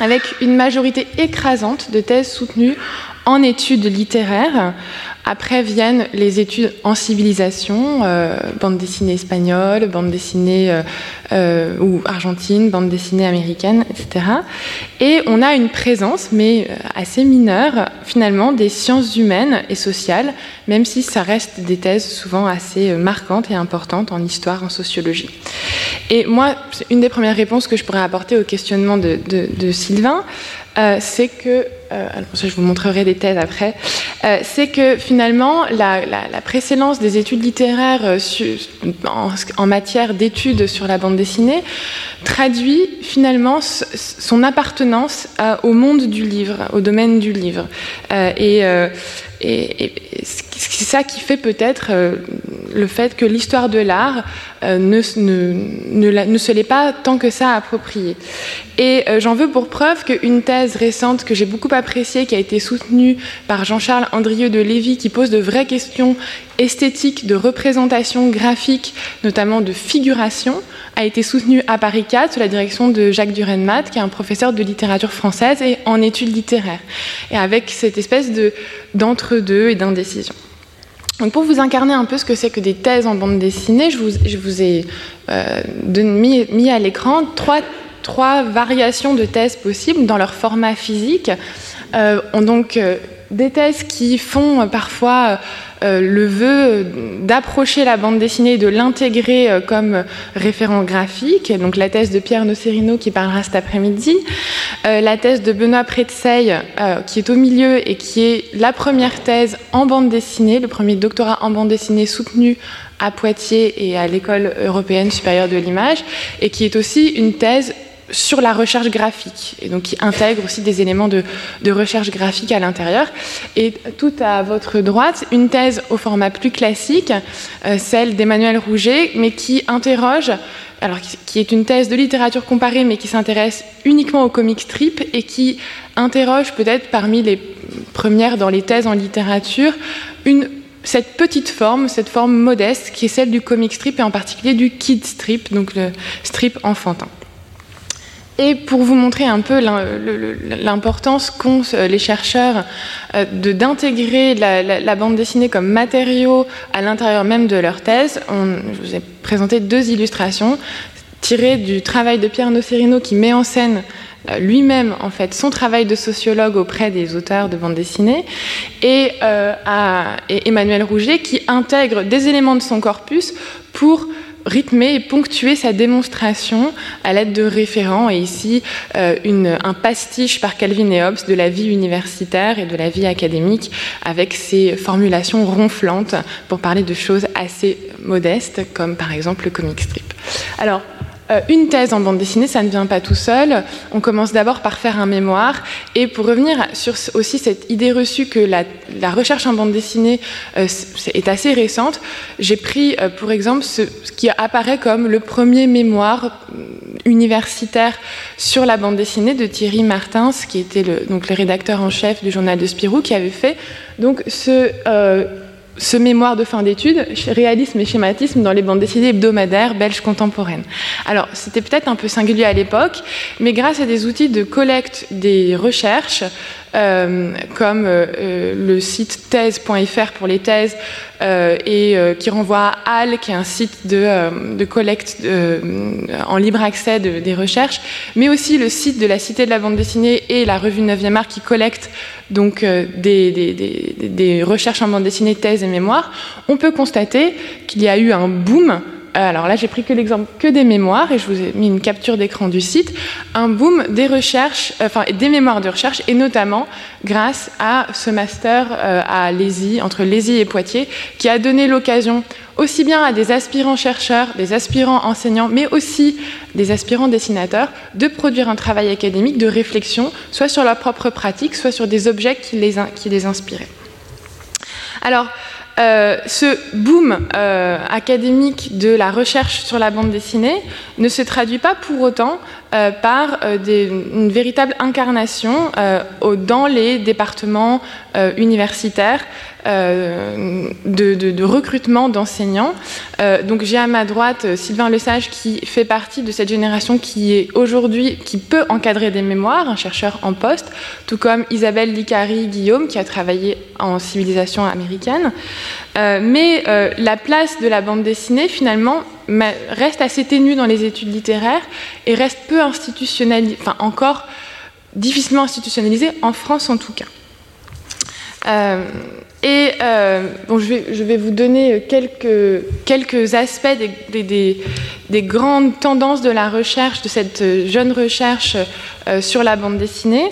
avec une majorité écrasante de thèses soutenues en études littéraires, après viennent les études en civilisation, euh, bande dessinée espagnole, bande dessinée euh, euh, ou argentine, bande dessinée américaine, etc. Et on a une présence, mais assez mineure, finalement, des sciences humaines et sociales, même si ça reste des thèses souvent assez marquantes et importantes en histoire, en sociologie. Et moi, une des premières réponses que je pourrais apporter au questionnement de, Sylvain, euh, c'est que, euh, je vous montrerai des thèses après, euh, c'est que finalement la, précédence des études littéraires en, matière d'études sur la bande dessinée traduit finalement son appartenance au monde du livre, au domaine du livre. et et, c'est ça qui fait peut-être euh, le fait que l'histoire de l'art euh, ne, ne, ne, se l'est pas tant que ça appropriée. Et euh, j'en veux pour preuve qu'une thèse récente que j'ai beaucoup appréciée, qui a été soutenue par Jean-Charles Andrieux de Lévy, qui pose de vraies questions esthétiques, de représentation graphique, notamment de figuration, a été soutenue à Paris 4 sous la direction de Jacques Durenmat, qui est un professeur de littérature française et en études littéraires, et avec cette espèce d'entre-deux et d'indécision. Donc pour vous incarner un peu ce que c'est que des thèses en bande dessinée, je vous, ai euh, mis, à l'écran trois, trois, variations de thèses possibles dans leur format physique. Euh, donc euh, des thèses qui font parfois euh, le vœu d'approcher la bande dessinée et de l'intégrer euh, comme référent graphique. Donc la thèse de Pierre Nocerino qui parlera cet après-midi, euh, la thèse de Benoît Pretseil qui est au milieu et qui est la première thèse en bande dessinée, le premier doctorat en bande dessinée soutenu à Poitiers et à l'École européenne supérieure de l'image, et qui est aussi une thèse sur la recherche graphique, et donc qui intègre aussi des éléments de, recherche graphique à l'intérieur. Et tout à votre droite, une thèse au format plus classique, euh, celle d'Emmanuel Rouget, mais qui interroge, alors qui est une thèse de littérature comparée, mais qui s'intéresse uniquement au comic strip et qui interroge peut-être parmi les premières dans les thèses en littérature cette petite forme, cette forme modeste qui est celle du comic strip et en particulier du kid strip, donc le strip enfantin. Et pour vous montrer un peu l'importance qu'ont euh, les chercheurs euh, d'intégrer la, bande dessinée comme matériau à l'intérieur même de leur thèse, je vous ai présenté deux illustrations tirées du travail de Pierre Nocerino qui met en scène euh, lui-même en fait son travail de sociologue auprès des auteurs de bande dessinée et, à, et Emmanuel Rouget qui intègre des éléments de son corpus pour rythmer et ponctuer sa démonstration à l'aide de référents, et ici euh, un pastiche par Calvin et Hobbes de la vie universitaire et de la vie académique, avec ses formulations ronflantes pour parler de choses assez modestes, comme par exemple le comic strip. Alors, euh, une thèse en bande dessinée, ça ne vient pas tout seul. On commence d'abord par faire un mémoire. Et pour revenir sur aussi cette idée reçue que la, recherche en bande dessinée euh, est assez récente, j'ai pris euh, pour exemple ce, qui apparaît comme le premier mémoire universitaire sur la bande dessinée de Thierry Martins, qui était le, donc le rédacteur en chef du journal de Spirou, qui avait fait ce ce mémoire de fin d'études, réalisme et schématisme dans les bandes dessinées hebdomadaires belges contemporaines. Alors, c'était peut-être un peu singulier à l'époque, mais grâce à des outils de collecte des recherches, euh, comme euh, euh, le site thèse.fr pour les thèses, et qui renvoie à HAL, qui est un site de, collecte en libre accès des recherches, mais aussi le site de la Cité de la bande dessinée et la revue 9e art qui collectent donc des, des, recherches en bande dessinée, thèse et mémoire, on peut constater qu'il y a eu un boom alors là, j'ai pris que l'exemple que des mémoires et je vous ai mis une capture d'écran du site, un boom des recherches, euh, enfin des mémoires de recherche et notamment grâce à ce master euh, à Lézy, entre Lézy et Poitiers, qui a donné l'occasion aussi bien à des aspirants chercheurs, des aspirants enseignants, mais aussi des aspirants dessinateurs, de produire un travail académique de réflexion, soit sur leur propre pratique, soit sur des objets qui les, qui les inspiraient. Alors, euh, ce boom euh, académique de la recherche sur la bande dessinée ne se traduit pas pour autant euh, par une véritable incarnation dans les départements universitaires euh, de, recrutement d'enseignants. Euh, donc j'ai à ma droite euh, Sylvain Lesage qui fait partie de cette génération qui est aujourd'hui, qui peut encadrer des mémoires, un chercheur en poste, tout comme Isabelle Licari-Guillaume qui a travaillé en civilisation américaine. Mais la place de la bande dessinée finalement reste assez ténue dans les études littéraires et reste peu institutionnalisée, enfin encore difficilement institutionnalisée, en France en tout cas. Et euh, bon, je, vais, vous donner quelques, aspects des, des, des, grandes tendances de la recherche, de cette jeune recherche euh, sur la bande dessinée.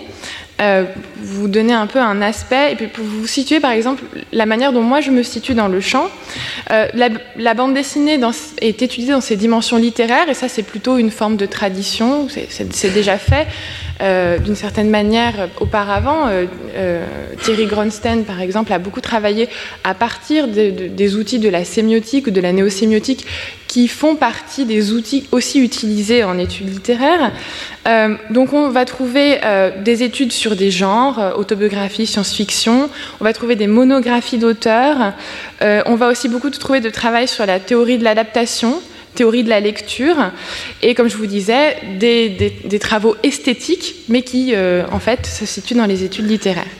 Euh, vous donner un peu un aspect, et puis vous situer par exemple la manière dont moi je me situe dans le champ. Euh, la, bande dessinée est étudiée dans ses dimensions littéraires, et ça c'est plutôt une forme de tradition, c'est déjà fait. Euh, d'une certaine manière auparavant. Euh, euh, Thierry Gronstein, par exemple, a beaucoup travaillé à partir des outils de la sémiotique ou de la néosémiotique qui font partie des outils aussi utilisés en études littéraires. donc on va trouver des études sur des genres, autobiographie, science-fiction, on va trouver des monographies d'auteurs, on va aussi beaucoup trouver de travail sur la théorie de l'adaptation, théorie de la lecture et, comme je vous disais, des, travaux esthétiques, mais qui, euh, en fait, se situent dans les études littéraires.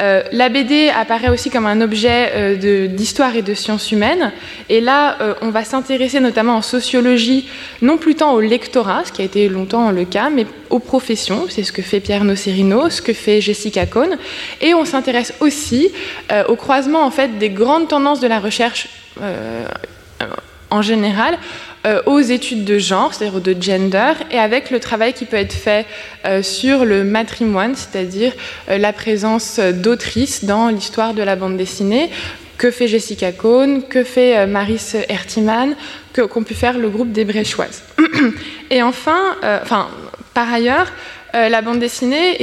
Euh, la BD apparaît aussi comme un objet euh, d'histoire et de sciences humaines. Et là, on va s'intéresser notamment en sociologie, non plus tant au lectorat, ce qui a été longtemps le cas, mais aux professions. C'est ce que fait Pierre Nocerino, ce que fait Jessica Cohn. Et on s'intéresse aussi au croisement, en fait, des grandes tendances de la recherche en général euh, aux études de genre, c'est-à-dire de gender, et avec le travail qui peut être fait euh, sur le matrimoine, c'est-à-dire euh, la présence d'autrices dans l'histoire de la bande dessinée. Que fait Jessica Cohn Que fait Maris Hertiman Qu'ont pu faire le groupe des Bréchoises Et enfin, enfin par ailleurs, euh, la bande dessinée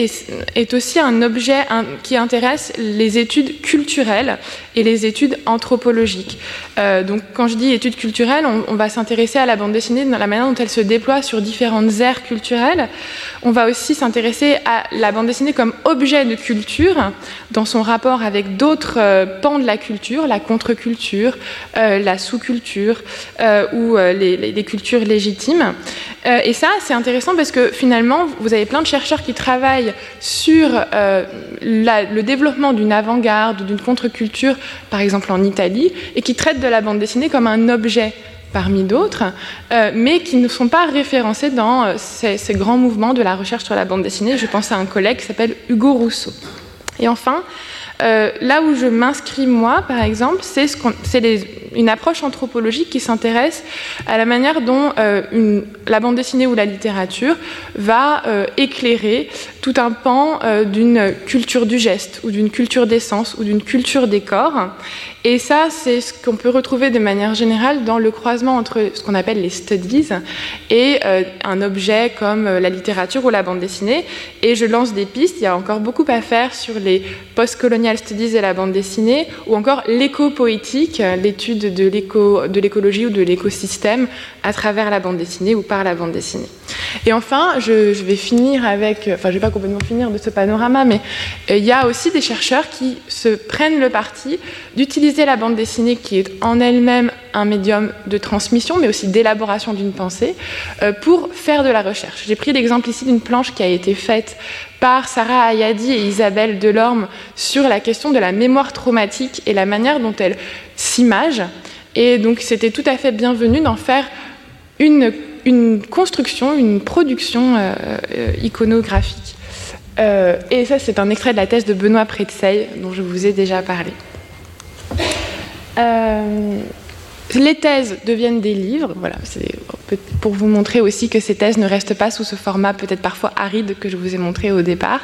est, aussi un objet qui intéresse les études culturelles et les études anthropologiques. Euh, donc, quand je dis études culturelles, on, va s'intéresser à la bande dessinée dans la manière dont elle se déploie sur différentes aires culturelles. On va aussi s'intéresser à la bande dessinée comme objet de culture dans son rapport avec d'autres euh, pans de la culture, la contre-culture, la sous-culture ou les, les, cultures légitimes. et ça, c'est intéressant parce que finalement, vous avez plein de chercheurs qui travaillent sur euh, le développement d'une avant-garde ou d'une contre-culture, par exemple en Italie, et qui traitent de la bande dessinée comme un objet parmi d'autres, euh, mais qui ne sont pas référencés dans euh, ces, grands mouvements de la recherche sur la bande dessinée. Je pense à un collègue qui s'appelle Hugo Rousseau. Et enfin, là où je m'inscris moi, par exemple, c'est ce une approche anthropologique qui s'intéresse à la manière dont une, la bande dessinée ou la littérature va éclairer tout un pan d'une culture du geste ou d'une culture d'essence ou d'une culture des corps et ça, c'est ce qu'on peut retrouver de manière générale dans le croisement entre ce qu'on appelle les studies et euh, un objet comme euh, la littérature ou la bande dessinée. Et je lance des pistes. Il y a encore beaucoup à faire sur les studies et la bande dessinée, ou encore l'éco-poétique, l'étude de l'écologie ou de l'écosystème à travers la bande dessinée ou par la bande dessinée. Et enfin, je, vais finir avec, enfin, je ne vais pas complètement finir de ce panorama, mais euh, il y a aussi des chercheurs qui se prennent le parti d'utiliser la bande dessinée qui est en elle-même un médium de transmission, mais aussi d'élaboration d'une pensée, euh, pour faire de la recherche. J'ai pris l'exemple ici d'une planche qui a été faite par Sarah Ayadi et Isabelle Delorme sur la question de la mémoire traumatique et la manière dont elle s'image. Et donc c'était tout à fait bienvenu d'en faire une, une, construction, une production euh, euh, iconographique. et ça, c'est un extrait de la thèse de Benoît Pretzeil, dont je vous ai déjà parlé. Les thèses deviennent des livres, voilà, c'est pour vous montrer aussi que ces thèses ne restent pas sous ce format peut-être parfois aride que je vous ai montré au départ.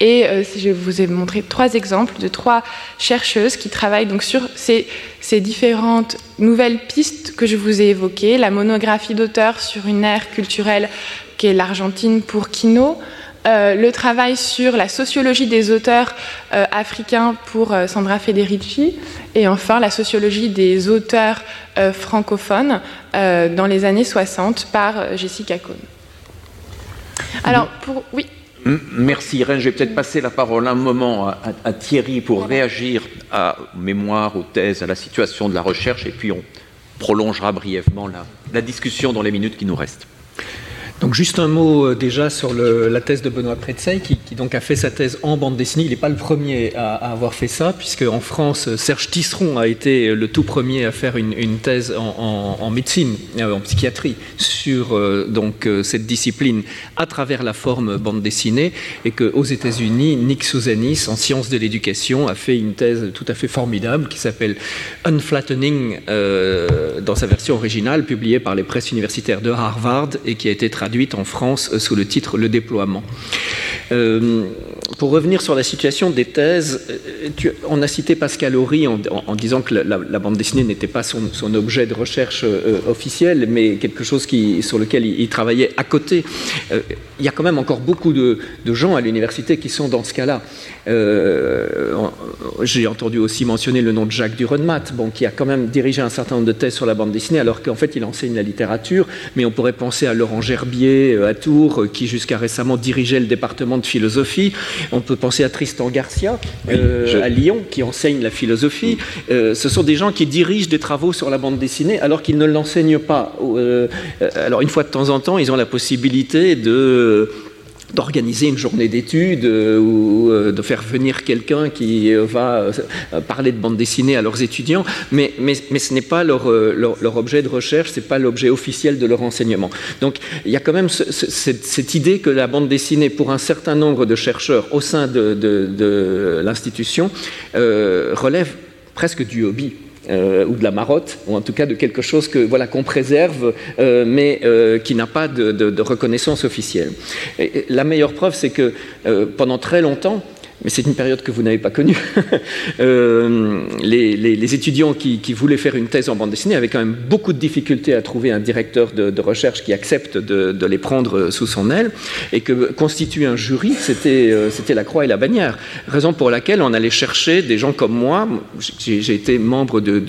Et euh, je vous ai montré trois exemples de trois chercheuses qui travaillent donc sur ces, ces différentes nouvelles pistes que je vous ai évoquées, la monographie d'auteur sur une ère culturelle qui est l'Argentine pour Kino, euh, le travail sur la sociologie des auteurs euh, africains pour euh, Sandra Federici et enfin la sociologie des auteurs francophones dans les années 60 par Jessica Cohn. Alors, pour. Oui. Merci Irène. Je vais peut-être passer la parole un moment à, Thierry pour réagir à mémoire, aux thèses, à la situation de la recherche, et puis on prolongera brièvement la discussion dans les minutes qui nous restent. Donc juste un mot euh, déjà sur la thèse de Benoît Pretzeil, qui, donc a fait sa thèse en bande dessinée. Il n'est pas le premier à, avoir fait ça, puisque en France, Serge Tisseron a été le tout premier à faire une, thèse en, médecine, euh, en psychiatrie, sur euh, donc cette discipline à travers la forme bande dessinée, et qu'aux États-Unis, Nick Souzanis, en sciences de l'éducation, a fait une thèse tout à fait formidable qui s'appelle Unflattening dans sa version originale, publiée par les presses universitaires de Harvard et qui a été traduite en France sous le titre Le déploiement. Euh, pour revenir sur la situation des thèses, euh, on a cité Pascal Horry en, disant que la, bande dessinée n'était pas son, objet de recherche officiel, mais quelque chose sur lequel il, travaillait à côté. il y a quand même encore beaucoup de, gens à l'université qui sont dans ce cas-là. J'ai entendu aussi mentionner le nom de Jacques Durenmat, bon, qui a quand même dirigé un certain nombre de thèses sur la bande dessinée, alors qu'en fait il enseigne la littérature, mais on pourrait penser à Laurent Gerbier euh, à Tours, euh, qui jusqu'à récemment dirigeait le département de philosophie. On peut penser à Tristan Garcia, euh, à Lyon, qui enseigne la philosophie. ce sont des gens qui dirigent des travaux sur la bande dessinée alors qu'ils ne l'enseignent pas. alors une fois de temps en temps, ils ont la possibilité de d'organiser une journée d'études euh, ou euh, de faire venir quelqu'un qui euh, va parler de bande dessinée à leurs étudiants, mais, mais, ce n'est pas leur, leur, objet de recherche, ce n'est pas l'objet officiel de leur enseignement. Donc il y a quand même cette, idée que la bande dessinée, pour un certain nombre de chercheurs au sein de, de l'institution, relève presque du hobby. Euh, ou de la marotte, ou en tout cas de quelque chose que voilà qu'on préserve, euh, mais euh, qui n'a pas de, reconnaissance officielle. la meilleure preuve, c'est que pendant très longtemps, mais c'est une période que vous n'avez pas connue. Euh, les, étudiants qui, voulaient faire une thèse en bande dessinée avaient quand même beaucoup de difficultés à trouver un directeur de, recherche qui accepte de, les prendre sous son aile, et que constituer un jury, euh, c'était la croix et la bannière. Raison pour laquelle on allait chercher des gens comme moi. J'ai été membre de,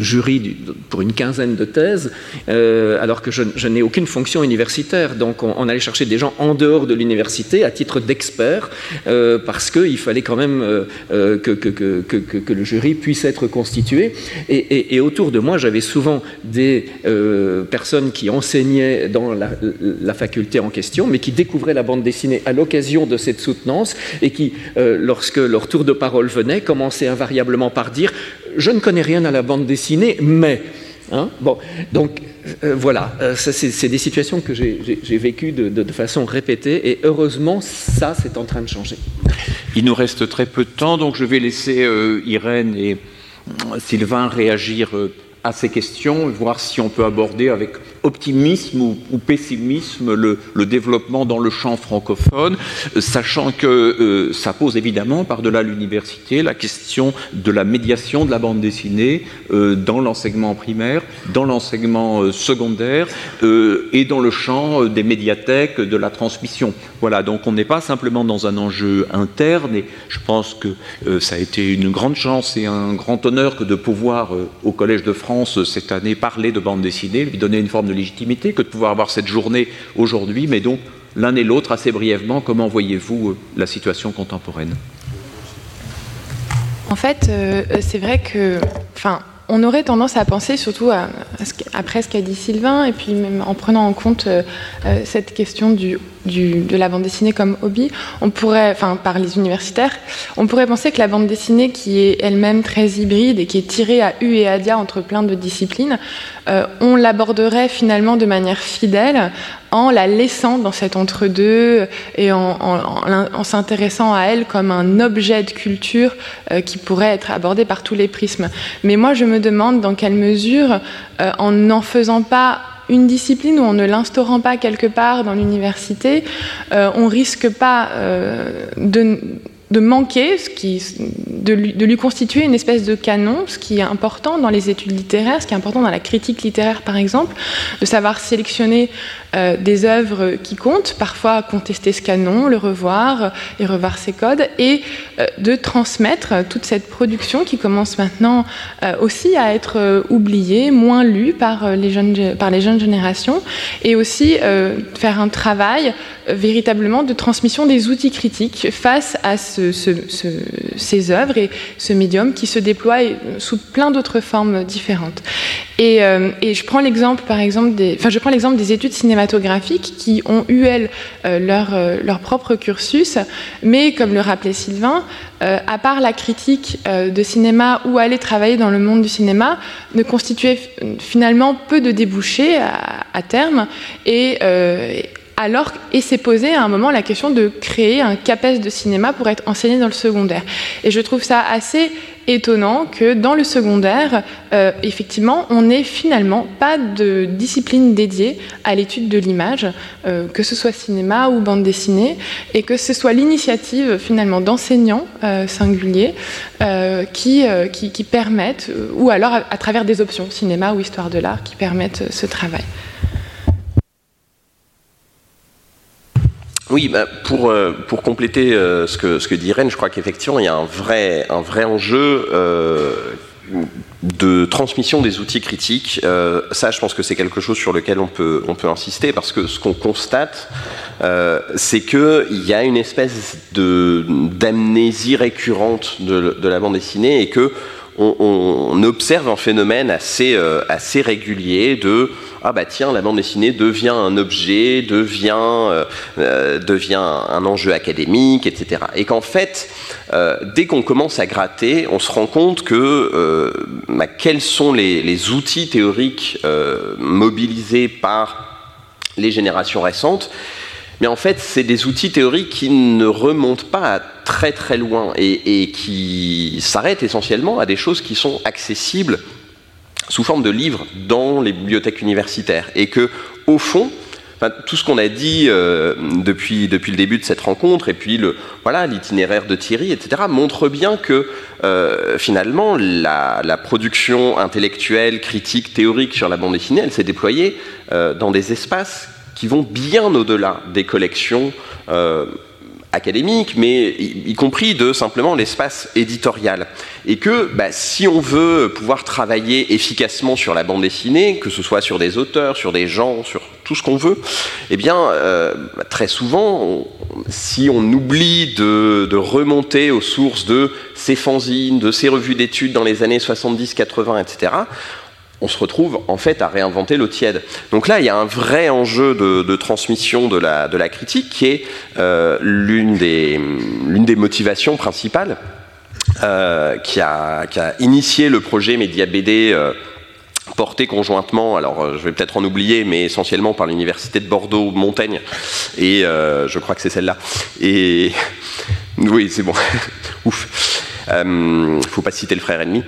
jury pour une quinzaine de thèses, euh, alors que je, n'ai aucune fonction universitaire. Donc on, allait chercher des gens en dehors de l'université à titre d'experts, parce qu'il fallait quand même euh, euh, que, que, le jury puisse être constitué. Et, autour de moi, j'avais souvent des euh, personnes qui enseignaient dans la, faculté en question, mais qui découvraient la bande dessinée à l'occasion de cette soutenance et qui, lorsque leur tour de parole venait, commençaient invariablement par dire Je ne connais rien à la bande dessinée, mais. Hein bon, donc euh, voilà, euh, c'est des situations que j'ai vécues de, façon répétée et heureusement, ça, c'est en train de changer. Il nous reste très peu de temps, donc je vais laisser euh, Irène et Sylvain réagir à ces questions, voir si on peut aborder avec optimisme ou, pessimisme le, développement dans le champ francophone, sachant que euh, ça pose évidemment par-delà l'université la question de la médiation de la bande dessinée euh, dans l'enseignement primaire, dans l'enseignement euh, secondaire et dans le champ des médiathèques, de la transmission. Voilà, donc on n'est pas simplement dans un enjeu interne et je pense que ça a été une grande chance et un grand honneur que de pouvoir au Collège de France cette année parler de bande dessinée, lui donner une forme légitimité que de pouvoir avoir cette journée aujourd'hui, mais donc l'un et l'autre, assez brièvement, comment voyez-vous euh, la situation contemporaine? En fait, euh, c'est vrai que, enfin, on aurait tendance à penser, surtout après ce qu'a dit Sylvain, et puis même en prenant en compte euh, cette question du, de la bande dessinée comme hobby, on pourrait, enfin par les universitaires, on pourrait penser que la bande dessinée, qui est elle-même très hybride et qui est tirée à U et à dia entre plein de disciplines, euh, on l'aborderait finalement de manière fidèle en la laissant dans cet entre-deux et en, s'intéressant à elle comme un objet de culture euh, qui pourrait être abordé par tous les prismes. Mais moi, je me demande dans quelle mesure, euh, en n'en faisant pas une discipline ou en ne l'instaurant pas quelque part dans l'université, on risque pas de de manquer, ce de, lui, constituer une espèce de canon, ce qui est important dans les études littéraires, ce qui est important dans la critique littéraire par exemple, de savoir sélectionner euh, des œuvres qui comptent, parfois contester ce canon, le revoir et revoir ses codes, et euh, de transmettre toute cette production qui commence maintenant euh, aussi à être oubliée, moins lue par les jeunes, par les jeunes générations, et aussi faire un travail véritablement de transmission des outils critiques face à ces œuvres et ce médium qui se déploie sous plein d'autres formes différentes. Et, et je prends l'exemple, par exemple, des, enfin, je prends l'exemple des études cinématographiques qui ont eu, elles, euh, leur, euh, leur, propre cursus, mais comme le rappelait Sylvain, euh, à part la critique de cinéma ou aller travailler dans le monde du cinéma, ne constituait finalement peu de débouchés à, terme. Et, alors, et s'est posé à un moment la question de créer un CAPES de cinéma pour être enseigné dans le secondaire. Et je trouve ça assez étonnant que dans le secondaire, euh, effectivement, on n'ait finalement pas de discipline dédiée à l'étude de l'image, euh, que ce soit cinéma ou bande dessinée, et que ce soit l'initiative finalement d'enseignants euh, singuliers qui, qui, permettent, ou alors à travers des options, cinéma ou histoire de l'art, qui permettent ce travail. Oui, bah, pour, euh, compléter euh, ce, que, ce que dit Rennes, je crois qu'effectivement, il y a un vrai, enjeu euh, de transmission des outils critiques. ça, je pense que c'est quelque chose sur lequel on peut, insister, parce que ce qu'on constate, c'est qu'il y a une espèce d'amnésie récurrente de, de, la bande dessinée, et que on, observe un phénomène assez, assez régulier de ah bah tiens, la bande dessinée devient un objet, devient, euh, euh, un enjeu académique, etc. Et qu'en fait, euh, dès qu'on commence à gratter, on se rend compte que bah, quels sont les, les outils théoriques mobilisés par les générations récentes mais en fait, c'est des outils théoriques qui ne remontent pas très très loin et, qui s'arrêtent essentiellement à des choses qui sont accessibles sous forme de livres dans les bibliothèques universitaires. Et que, au fond, tout ce qu'on a dit euh, depuis, depuis le début de cette rencontre, et puis le, voilà, l'itinéraire de Thierry, etc., montre bien que euh, finalement, la, production intellectuelle, critique, théorique sur la bande dessinée, elle s'est déployée euh, dans des espaces qui vont bien au-delà des collections académique, mais y, compris de simplement l'espace éditorial. Et que bah, si on veut pouvoir travailler efficacement sur la bande dessinée, que ce soit sur des auteurs, sur des gens, sur tout ce qu'on veut, eh bien, euh, très souvent, si on oublie de, de, remonter aux sources de ces fanzines, de ces revues d'études dans les années 70, 80, etc., on se retrouve en fait à réinventer l'eau tiède. Donc là, il y a un vrai enjeu de, transmission de la, critique qui est euh, l'une des, motivations principales euh, qui, a, qui, a, initié le projet Média BD. Euh, porté conjointement, alors je vais peut-être en oublier, mais essentiellement par l'université de Bordeaux, Montaigne, et je crois que c'est celle-là. Et oui, c'est bon, ouf. Faut pas citer le frère ennemi.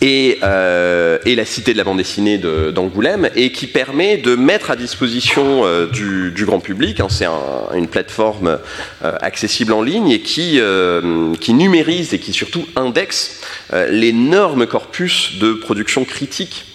Et, la Cité de la bande dessinée d'Angoulême, et qui permet de mettre à disposition du, grand public, hein, c'est une plateforme accessible en ligne et qui, qui numérise et qui surtout indexe l'énorme corpus de production critique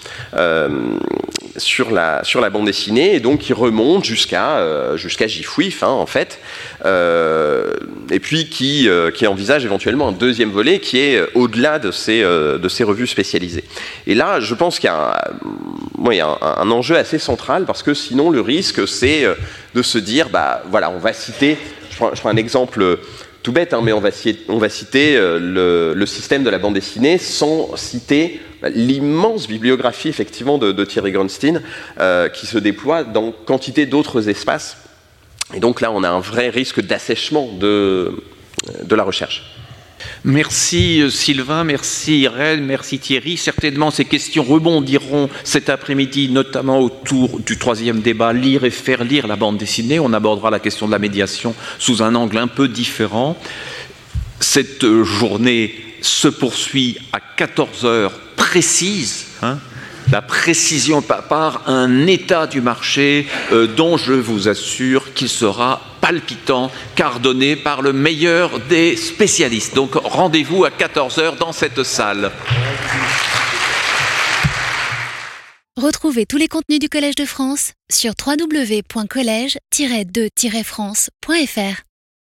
sur la, sur la bande dessinée et donc qui remonte jusqu'à euh, jusqu'à Gifouif hein, en fait euh, et puis qui, euh, qui envisage éventuellement un deuxième volet qui est au-delà de ces, de ces revues spécialisées. Et là, je pense qu'il y a, un, un, enjeu assez central parce que sinon le risque c'est de se dire bah voilà on va citer je prends, un exemple tout bête, hein, mais on va, citer, on va citer le, système de la bande dessinée sans citer l'immense bibliographie effectivement de, Thierry Grunstein euh, qui se déploie dans quantité d'autres espaces. Et donc là, on a un vrai risque d'assèchement de, de la recherche. Merci euh, Sylvain, merci Irène, merci Thierry. Certainement, ces questions rebondiront cet après-midi, notamment autour du troisième débat, lire et faire lire la bande dessinée. On abordera la question de la médiation sous un angle un peu différent. Cette journée se poursuit à 14 heures précises. Hein. la précision par un état du marché euh, dont je vous assure qu'il sera palpitant, car donné par le meilleur des spécialistes. Donc rendez-vous à 14h dans cette salle. Retrouvez tous les contenus du Collège de France sur www.colège-2-france.fr.